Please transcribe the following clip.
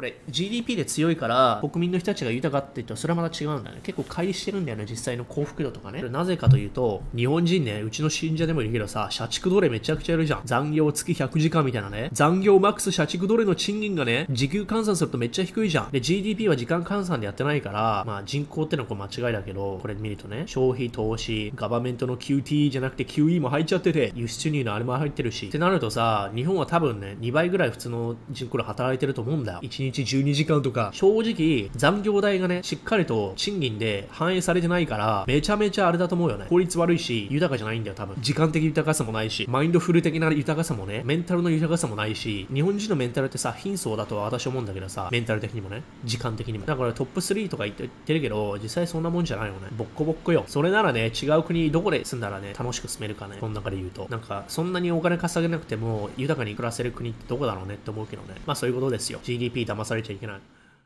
これ GDP で強いから国民の人たちが豊かって言ったらそれはまた違うんだよね。結構乖離してるんだよね、実際の幸福度とかね。なぜかというと、日本人ね、うちの信者でもいるけどさ、社畜奴隷めちゃくちゃやるじゃん。残業月100時間みたいなね。残業マックス社畜奴隷の賃金がね、時給換算するとめっちゃ低いじゃん。で、GDP は時間換算でやってないから、まあ人口ってのはこれ間違いだけど、これ見るとね、消費、投資、ガバメントの QT じゃなくて QE も入っちゃってて、輸出入のあれも入ってるし。ってなるとさ、日本は多分ね、2倍ぐらい普通の人口で働いてると思うんだよ。1日12時間とか。正直、残業代がね、しっかりと賃金で反映されてないから、めちゃめちゃあれだと思うよね。効率悪いし、豊かじゃないんだよ、多分。時間的豊かさもないし、マインドフル的な豊かさもね、メンタルの豊かさもないし、日本人のメンタルってさ、貧相だとは私思うんだけどさ、メンタル的にもね、時間的にも。だからトップ3とか言ってるけど、実際そんなもんじゃないよね。ボッコボッコよ。それならね、違う国どこで住んだらね、楽しく住めるかね。この中で言うと。なんか、そんなにお金稼げなくても、豊かに暮らせる国ってどこだろうねって思うけどね。まあそういうことですよ。GDP 騙されちゃいけない。